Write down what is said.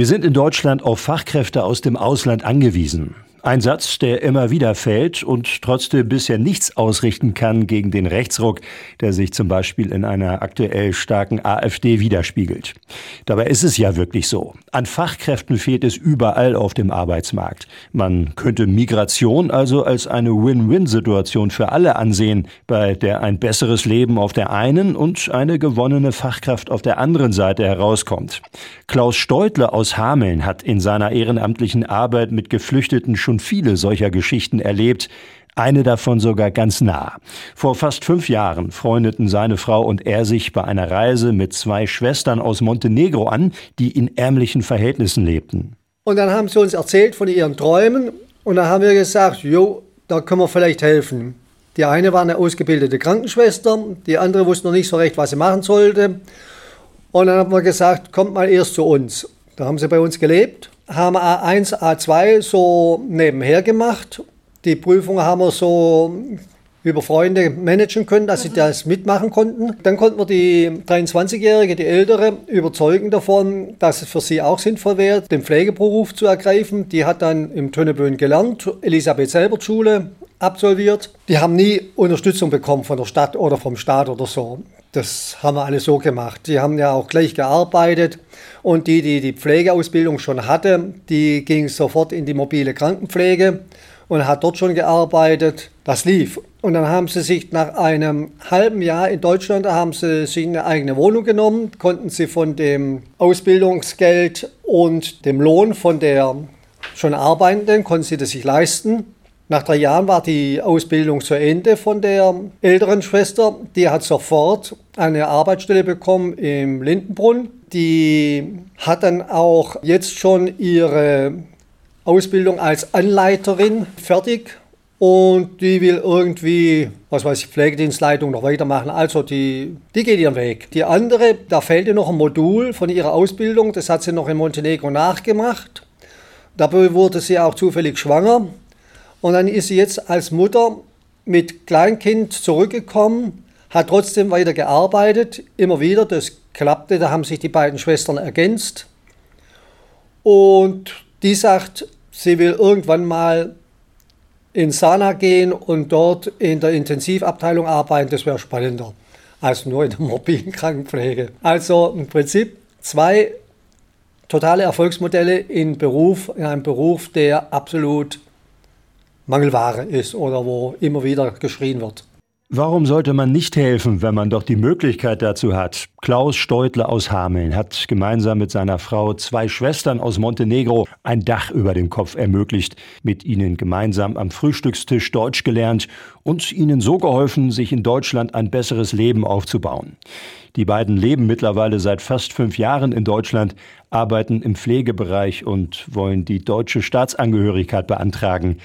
Wir sind in Deutschland auf Fachkräfte aus dem Ausland angewiesen. Ein Satz, der immer wieder fällt und trotzdem bisher nichts ausrichten kann gegen den Rechtsruck, der sich zum Beispiel in einer aktuell starken AfD widerspiegelt. Dabei ist es ja wirklich so. An Fachkräften fehlt es überall auf dem Arbeitsmarkt. Man könnte Migration also als eine Win-Win-Situation für alle ansehen, bei der ein besseres Leben auf der einen und eine gewonnene Fachkraft auf der anderen Seite herauskommt. Klaus Steutler aus Hameln hat in seiner ehrenamtlichen Arbeit mit Geflüchteten schon viele solcher Geschichten erlebt, eine davon sogar ganz nah. Vor fast fünf Jahren freundeten seine Frau und er sich bei einer Reise mit zwei Schwestern aus Montenegro an, die in ärmlichen Verhältnissen lebten. Und dann haben sie uns erzählt von ihren Träumen und dann haben wir gesagt, jo, da können wir vielleicht helfen. Die eine war eine ausgebildete Krankenschwester, die andere wusste noch nicht so recht, was sie machen sollte. Und dann haben wir gesagt, kommt mal erst zu uns. Da haben sie bei uns gelebt haben A1, A2 so nebenher gemacht. Die Prüfung haben wir so über Freunde managen können, dass sie mhm. das mitmachen konnten. Dann konnten wir die 23-Jährige, die Ältere, überzeugen davon, dass es für sie auch sinnvoll wäre, den Pflegeberuf zu ergreifen. Die hat dann im Tönneböen gelernt, Elisabeth-Selbert-Schule absolviert. Die haben nie Unterstützung bekommen von der Stadt oder vom Staat oder so. Das haben wir alle so gemacht. Die haben ja auch gleich gearbeitet und die, die die Pflegeausbildung schon hatte, die ging sofort in die mobile Krankenpflege und hat dort schon gearbeitet. Das lief. Und dann haben sie sich nach einem halben Jahr in Deutschland, haben sie sich eine eigene Wohnung genommen, konnten sie von dem Ausbildungsgeld und dem Lohn von der schon Arbeitenden, konnten sie das sich leisten. Nach drei Jahren war die Ausbildung zu Ende von der älteren Schwester. Die hat sofort eine Arbeitsstelle bekommen im Lindenbrunn. Die hat dann auch jetzt schon ihre Ausbildung als Anleiterin fertig und die will irgendwie, was weiß ich, Pflegedienstleitung noch weitermachen. Also die, die geht ihren Weg. Die andere, da fehlt ihr noch ein Modul von ihrer Ausbildung, das hat sie noch in Montenegro nachgemacht. Dabei wurde sie auch zufällig schwanger und dann ist sie jetzt als Mutter mit Kleinkind zurückgekommen, hat trotzdem weiter gearbeitet, immer wieder. Das klappte, da haben sich die beiden Schwestern ergänzt. Und die sagt, sie will irgendwann mal in Sana gehen und dort in der Intensivabteilung arbeiten. Das wäre spannender als nur in der mobilen Krankenpflege. Also im Prinzip zwei totale Erfolgsmodelle in Beruf, in einem Beruf, der absolut Mangelware ist oder wo immer wieder geschrien wird. Warum sollte man nicht helfen, wenn man doch die Möglichkeit dazu hat? Klaus Steutler aus Hameln hat gemeinsam mit seiner Frau zwei Schwestern aus Montenegro ein Dach über dem Kopf ermöglicht, mit ihnen gemeinsam am Frühstückstisch Deutsch gelernt und ihnen so geholfen, sich in Deutschland ein besseres Leben aufzubauen. Die beiden leben mittlerweile seit fast fünf Jahren in Deutschland, arbeiten im Pflegebereich und wollen die deutsche Staatsangehörigkeit beantragen.